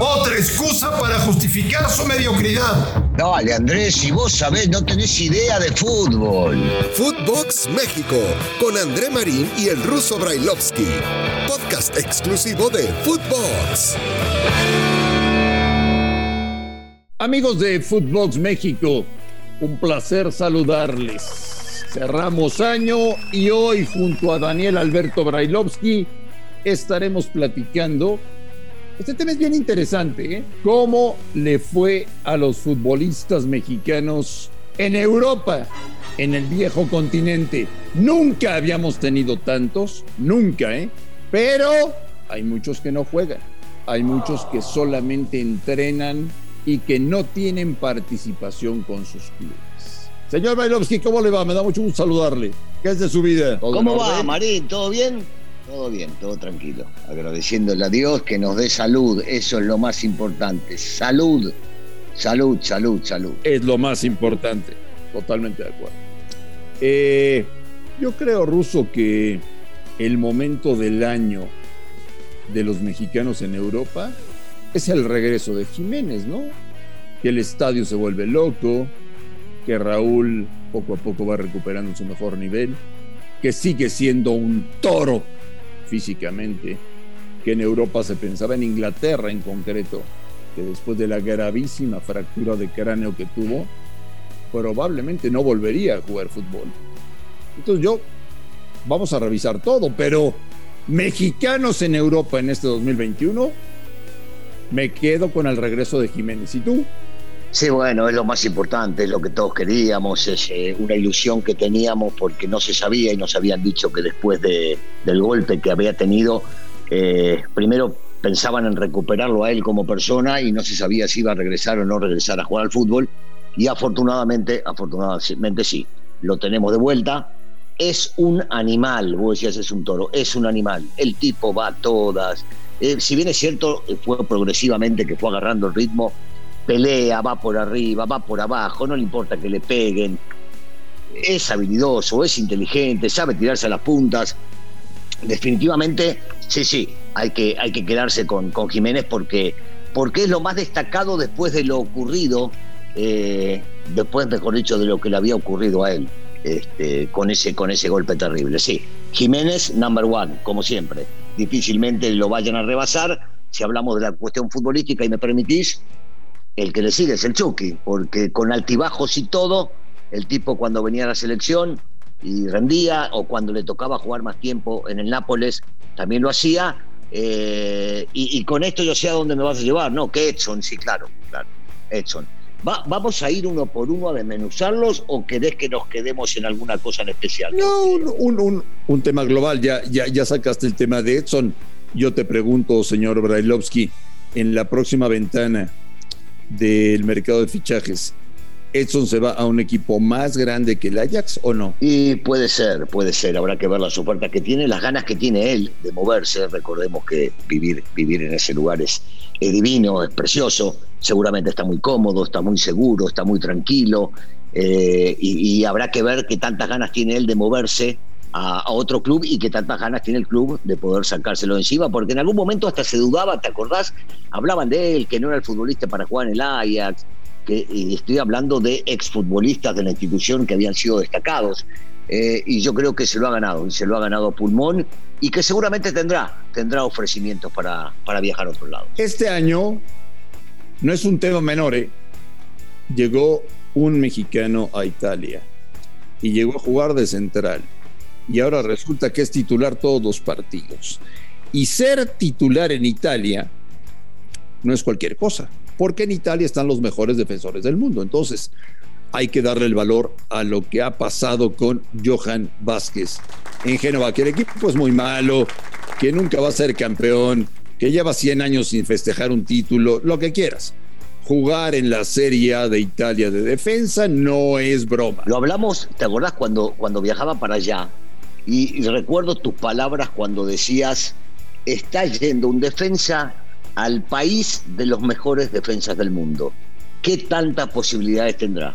Otra excusa para justificar su mediocridad. Dale, Andrés, si vos sabés, no tenés idea de fútbol. Footbox México, con André Marín y el ruso Brailovsky. Podcast exclusivo de Footbox. Amigos de Footbox México, un placer saludarles. Cerramos año y hoy junto a Daniel Alberto Brailovsky estaremos platicando este tema es bien interesante, ¿eh? ¿Cómo le fue a los futbolistas mexicanos en Europa, en el viejo continente? Nunca habíamos tenido tantos, nunca, ¿eh? Pero hay muchos que no juegan, hay muchos que solamente entrenan y que no tienen participación con sus clubes. Señor Bailovsky, ¿cómo le va? Me da mucho gusto saludarle. ¿Qué es de su vida? ¿Cómo va, Marín? ¿Todo bien? Todo bien, todo tranquilo. Agradeciéndole a Dios que nos dé salud, eso es lo más importante. Salud, salud, salud, salud. Es lo más importante, totalmente de acuerdo. Eh, yo creo, Ruso, que el momento del año de los mexicanos en Europa es el regreso de Jiménez, ¿no? Que el estadio se vuelve loco, que Raúl poco a poco va recuperando su mejor nivel, que sigue siendo un toro físicamente, que en Europa se pensaba, en Inglaterra en concreto, que después de la gravísima fractura de cráneo que tuvo, probablemente no volvería a jugar fútbol. Entonces yo, vamos a revisar todo, pero mexicanos en Europa en este 2021, me quedo con el regreso de Jiménez. ¿Y tú? Sí, bueno, es lo más importante, es lo que todos queríamos, es eh, una ilusión que teníamos porque no se sabía y nos habían dicho que después de, del golpe que había tenido, eh, primero pensaban en recuperarlo a él como persona y no se sabía si iba a regresar o no regresar a jugar al fútbol y afortunadamente, afortunadamente sí, lo tenemos de vuelta. Es un animal, vos decías es un toro, es un animal, el tipo va a todas. Eh, si bien es cierto, fue progresivamente que fue agarrando el ritmo, pelea, va por arriba, va por abajo, no le importa que le peguen. Es habilidoso, es inteligente, sabe tirarse a las puntas. Definitivamente, sí, sí, hay que, hay que quedarse con, con Jiménez porque, porque es lo más destacado después de lo ocurrido, eh, después, mejor dicho, de lo que le había ocurrido a él. Este, con, ese, con ese golpe terrible. Sí, Jiménez, number one, como siempre. Difícilmente lo vayan a rebasar. Si hablamos de la cuestión futbolística y me permitís, el que le sigue es el Chucky, porque con altibajos y todo, el tipo cuando venía a la selección y rendía, o cuando le tocaba jugar más tiempo en el Nápoles, también lo hacía. Eh, y, con esto yo sé a dónde me vas a llevar, ¿no? Que Edson, sí, claro, claro, Edson. ¿Vamos a ir uno por uno a desmenuzarlos o querés que nos quedemos en alguna cosa en especial? No, un, tema global. Ya, ya, ya sacaste el tema de Edson. Yo te pregunto, señor Brailovsky, en la próxima ventana, del mercado de fichajes, ¿Edson se va a un equipo más grande que el Ajax o no? Y puede ser, puede ser. Habrá que ver las ofertas que tiene, las ganas que tiene él de moverse. Recordemos que vivir, vivir en ese lugar es, divino, es precioso. Seguramente está muy cómodo, está muy seguro, está muy tranquilo. Eh, y, habrá que ver qué tantas ganas tiene él de moverse a, otro club y que tantas ganas tiene el club de poder sacárselo encima, porque en algún momento hasta se dudaba, ¿te acordás? Hablaban de él, que no era el futbolista para jugar en el Ajax, que y estoy hablando de exfutbolistas de la institución que habían sido destacados. Eh, y yo creo que se lo ha ganado, y se lo ha ganado pulmón, y que seguramente tendrá, tendrá ofrecimientos para, para viajar a otro lado. Este año no es un tema menor, ¿eh? llegó un mexicano a Italia y llegó a jugar de central y ahora resulta que es titular todos los partidos. Y ser titular en Italia no es cualquier cosa, porque en Italia están los mejores defensores del mundo. Entonces, hay que darle el valor a lo que ha pasado con Johan Vázquez en Génova, que el equipo es muy malo, que nunca va a ser campeón, que lleva 100 años sin festejar un título, lo que quieras. Jugar en la Serie A de Italia de defensa no es broma. Lo hablamos, ¿te acordás cuando, cuando viajaba para allá? Y, recuerdo tus palabras cuando decías, está yendo un defensa al país de los mejores defensas del mundo. ¿Qué tantas posibilidades tendrá?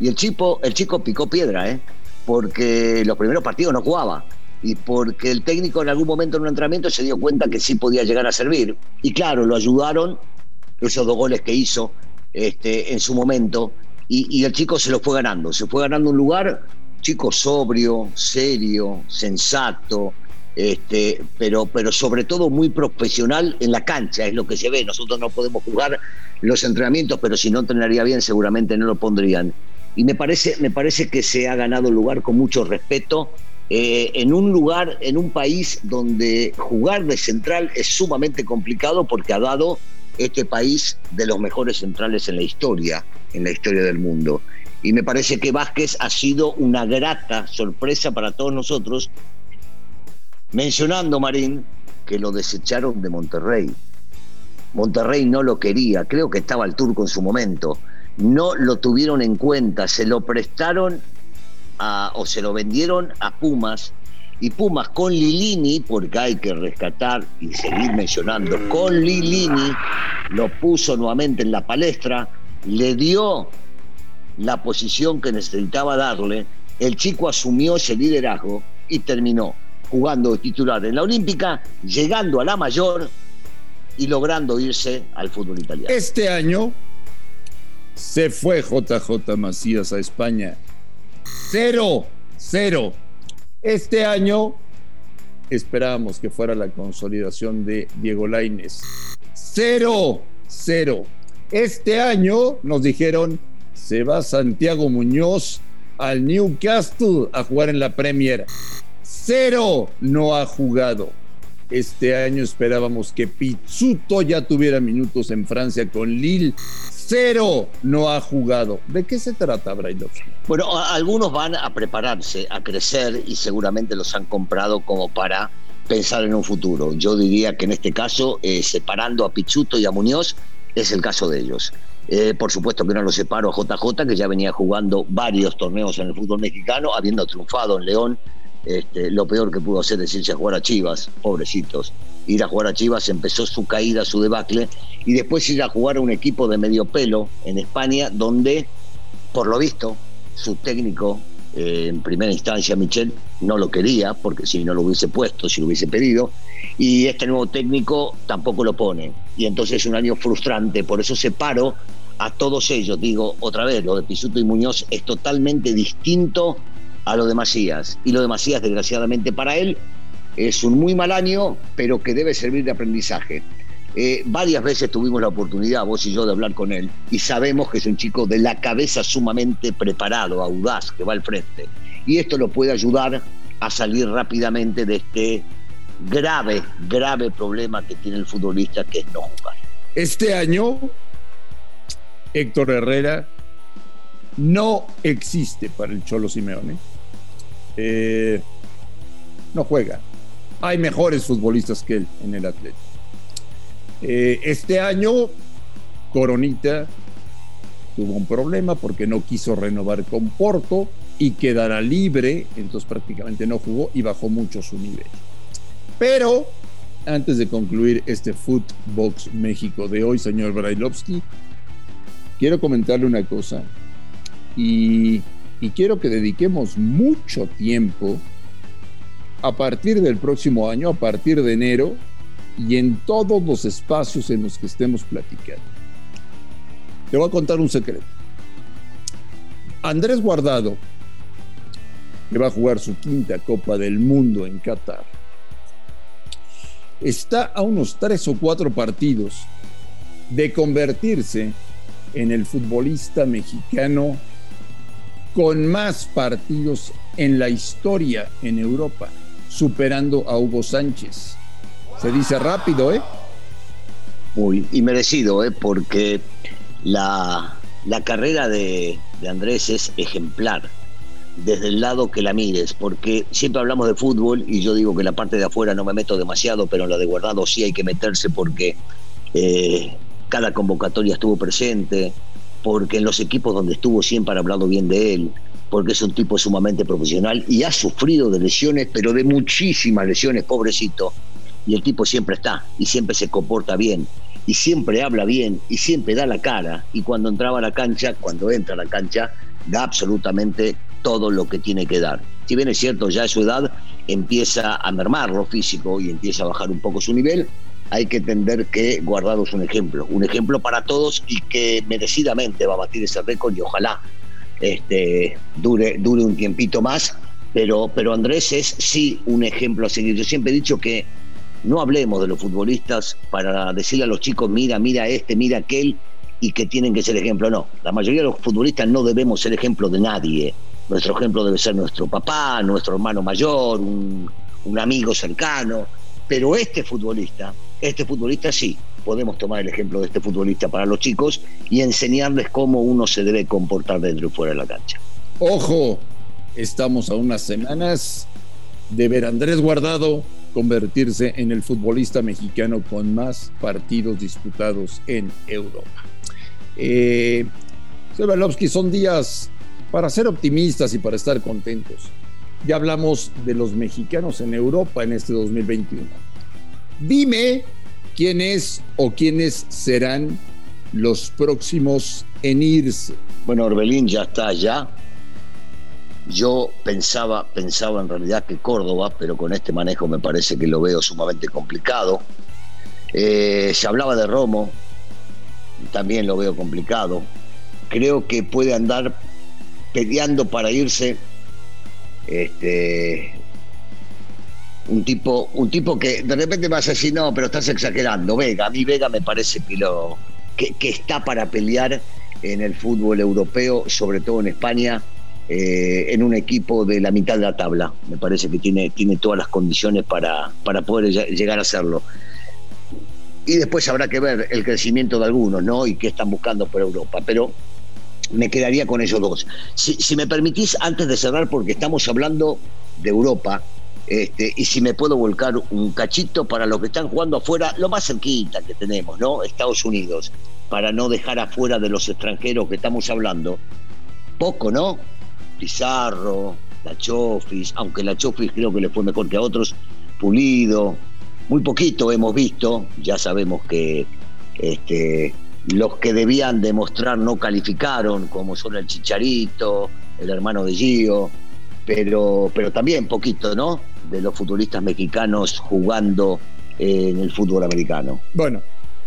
Y el chico, el chico picó piedra, ¿eh? porque los primeros partidos no jugaba. y porque el técnico en algún momento en un entrenamiento se dio cuenta que sí podía llegar a servir. Y claro, lo ayudaron esos dos goles que hizo este, en su momento y, el chico se lo fue ganando, se fue ganando un lugar, chico sobrio, serio, sensato, este, pero, pero sobre todo muy profesional en la cancha, es lo que se ve. Nosotros no podemos jugar los entrenamientos, pero si no entrenaría bien seguramente no lo pondrían. Y me parece, me parece que se ha ganado el lugar con mucho respeto eh, en un lugar, en un país donde jugar de central es sumamente complicado porque ha dado este país de los mejores centrales en la historia, en la historia del mundo. Y me parece que Vázquez ha sido una grata sorpresa para todos nosotros, mencionando, Marín, que lo desecharon de Monterrey. Monterrey no lo quería, creo que estaba el turco en su momento. No lo tuvieron en cuenta, se lo prestaron o se lo vendieron a Pumas y Pumas con Lilini, porque hay que rescatar y seguir mencionando, con Lilini lo puso nuevamente en la palestra, le dio la posición que necesitaba darle, el chico asumió ese liderazgo y terminó jugando de titular en la Olímpica, llegando a la mayor y logrando irse al fútbol italiano. Este año se fue JJ Macías a España. Cero, cero este año esperábamos que fuera la consolidación de Diego Laines. Cero, cero. Este año nos dijeron, se va Santiago Muñoz al Newcastle a jugar en la Premier. Cero no ha jugado. Este año esperábamos que Pizzuto ya tuviera minutos en Francia con Lille cero no ha jugado. ¿De qué se trata, Brailovsky? Bueno, algunos van a prepararse, a crecer y seguramente los han comprado como para pensar en un futuro. Yo diría que en este caso, eh, separando a Pichuto y a Muñoz, es el caso de ellos. Eh, por supuesto que no lo separo a JJ, que ya venía jugando varios torneos en el fútbol mexicano, habiendo triunfado en León este, lo peor que pudo hacer es irse a jugar a Chivas, pobrecitos. Ir a jugar a Chivas empezó su caída, su debacle, y después ir a jugar a un equipo de medio pelo en España, donde, por lo visto, su técnico, eh, en primera instancia, Michel, no lo quería, porque si no lo hubiese puesto, si lo hubiese pedido, y este nuevo técnico tampoco lo pone. Y entonces es un año frustrante, por eso separo a todos ellos. Digo, otra vez, lo de Pisuto y Muñoz es totalmente distinto a lo de Macías. Y lo de Macías, desgraciadamente para él, es un muy mal año, pero que debe servir de aprendizaje. Eh, varias veces tuvimos la oportunidad, vos y yo, de hablar con él, y sabemos que es un chico de la cabeza sumamente preparado, audaz, que va al frente. Y esto lo puede ayudar a salir rápidamente de este grave, grave problema que tiene el futbolista, que es no jugar. Este año, Héctor Herrera no existe para el Cholo Simeone eh, no juega. Hay mejores futbolistas que él en el Atlético. Eh, este año, Coronita tuvo un problema porque no quiso renovar con Porto y quedará libre, entonces prácticamente no jugó y bajó mucho su nivel. Pero antes de concluir este Footbox México de hoy, señor Brailovsky, quiero comentarle una cosa y y quiero que dediquemos mucho tiempo a partir del próximo año, a partir de enero, y en todos los espacios en los que estemos platicando. Te voy a contar un secreto. Andrés Guardado, que va a jugar su quinta Copa del Mundo en Qatar, está a unos tres o cuatro partidos de convertirse en el futbolista mexicano con más partidos en la historia en Europa, superando a Hugo Sánchez. Se dice rápido, ¿eh? Muy, y merecido, ¿eh? Porque la, carrera de, de Andrés es ejemplar desde el lado que la mires, porque siempre hablamos de fútbol y yo digo que la parte de afuera no me meto demasiado, pero en la de guardado sí hay que meterse porque eh, cada convocatoria estuvo presente, porque en los equipos donde estuvo siempre han hablado bien de él, porque es un tipo sumamente profesional y ha sufrido de lesiones, pero de muchísimas lesiones, pobrecito. Y el tipo siempre está y siempre se comporta bien y siempre habla bien y siempre da la cara y cuando entraba a la cancha, cuando entra a la cancha, da absolutamente todo lo que tiene que dar. Si bien es cierto, ya a su edad empieza a mermar lo físico y empieza a bajar un poco su nivel, hay que entender que Guardado es un ejemplo, un ejemplo para todos y que merecidamente va a batir ese récord y ojalá este, dure, dure un tiempito más, pero, pero Andrés es sí un ejemplo a seguir. Yo siempre he dicho que no hablemos de los futbolistas para decirle a los chicos, mira, mira este, mira aquel, y que tienen que ser ejemplo. No, la mayoría de los futbolistas no debemos ser ejemplo de nadie. Nuestro ejemplo debe ser nuestro papá, nuestro hermano mayor, un, un amigo cercano. Pero este futbolista, este futbolista sí, podemos tomar el ejemplo de este futbolista para los chicos y enseñarles cómo uno se debe comportar dentro y fuera de la cancha. Ojo, estamos a unas semanas de ver a Andrés Guardado convertirse en el futbolista mexicano con más partidos disputados en Europa. Eh, son días para ser optimistas y para estar contentos. Ya hablamos de los mexicanos en Europa en este 2021. Dime quién es o quiénes serán los próximos en irse. Bueno, Orbelín ya está allá. Yo pensaba, pensaba en realidad que Córdoba, pero con este manejo me parece que lo veo sumamente complicado. Eh, se hablaba de Romo, también lo veo complicado. Creo que puede andar peleando para irse este, un tipo, un tipo que de repente vas a decir, no, pero estás exagerando. Vega, a mí Vega me parece que, lo, que, está para pelear en el fútbol europeo, sobre todo en España, eh, en un equipo de la mitad de la tabla. Me parece que tiene, tiene todas las condiciones para, para poder llegar a hacerlo. Y después habrá que ver el crecimiento de algunos, ¿no? Y qué están buscando por Europa. Pero me quedaría con esos dos. Si, si me permitís, antes de cerrar, porque estamos hablando de Europa, este, y si me puedo volcar un cachito para los que están jugando afuera, lo más cerquita que tenemos, ¿no? Estados Unidos, para no dejar afuera de los extranjeros que estamos hablando. Poco, ¿no? Pizarro, la Chofis, aunque la Chofis creo que le fue mejor que a otros, Pulido, muy poquito hemos visto, ya sabemos que este, los que debían demostrar no calificaron, como son el Chicharito, el hermano de Gio, pero, pero también poquito, ¿no? De los futbolistas mexicanos jugando en el fútbol americano. Bueno,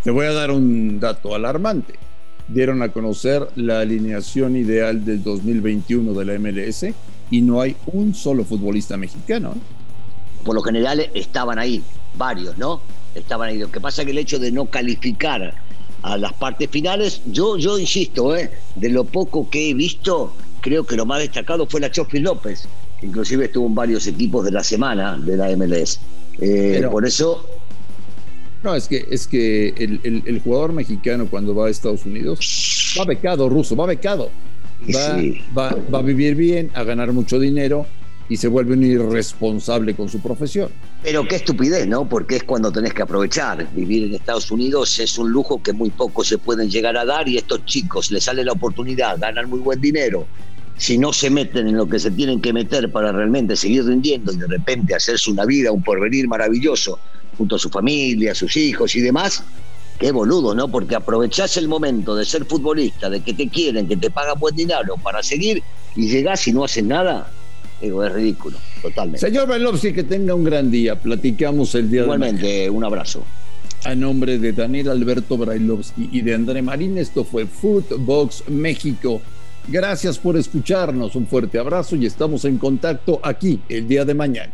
te voy a dar un dato alarmante. Dieron a conocer la alineación ideal del 2021 de la MLS y no hay un solo futbolista mexicano. ¿eh? Por lo general estaban ahí, varios, ¿no? Estaban ahí. Lo que pasa es que el hecho de no calificar a las partes finales, yo, yo insisto, ¿eh? de lo poco que he visto, creo que lo más destacado fue la Chofi López, que inclusive estuvo en varios equipos de la semana de la MLS. Eh, por eso... No, es que, es que el, el, jugador mexicano cuando va a Estados Unidos va becado, ruso, va becado. Va, va, va a vivir bien, a ganar mucho dinero y se vuelve un irresponsable con su profesión. Pero qué estupidez, ¿no? Porque es cuando tenés que aprovechar. Vivir en Estados Unidos es un lujo que muy pocos se pueden llegar a dar y estos chicos les sale la oportunidad, ganan muy buen dinero. Si no se meten en lo que se tienen que meter para realmente seguir rindiendo y de repente hacerse una vida, un porvenir maravilloso junto a su familia, a sus hijos y demás, qué boludo, ¿no? Porque aprovechás el momento de ser futbolista, de que te quieren, que te pagan buen dinero para seguir y llegás y no haces nada, Digo, es ridículo, totalmente. Señor Brailovsky, que tenga un gran día. Platicamos el día Igualmente, de un abrazo. A nombre de Daniel Alberto Brailovsky y de André Marín, esto fue Footbox México. Gracias por escucharnos, un fuerte abrazo y estamos en contacto aquí el día de mañana.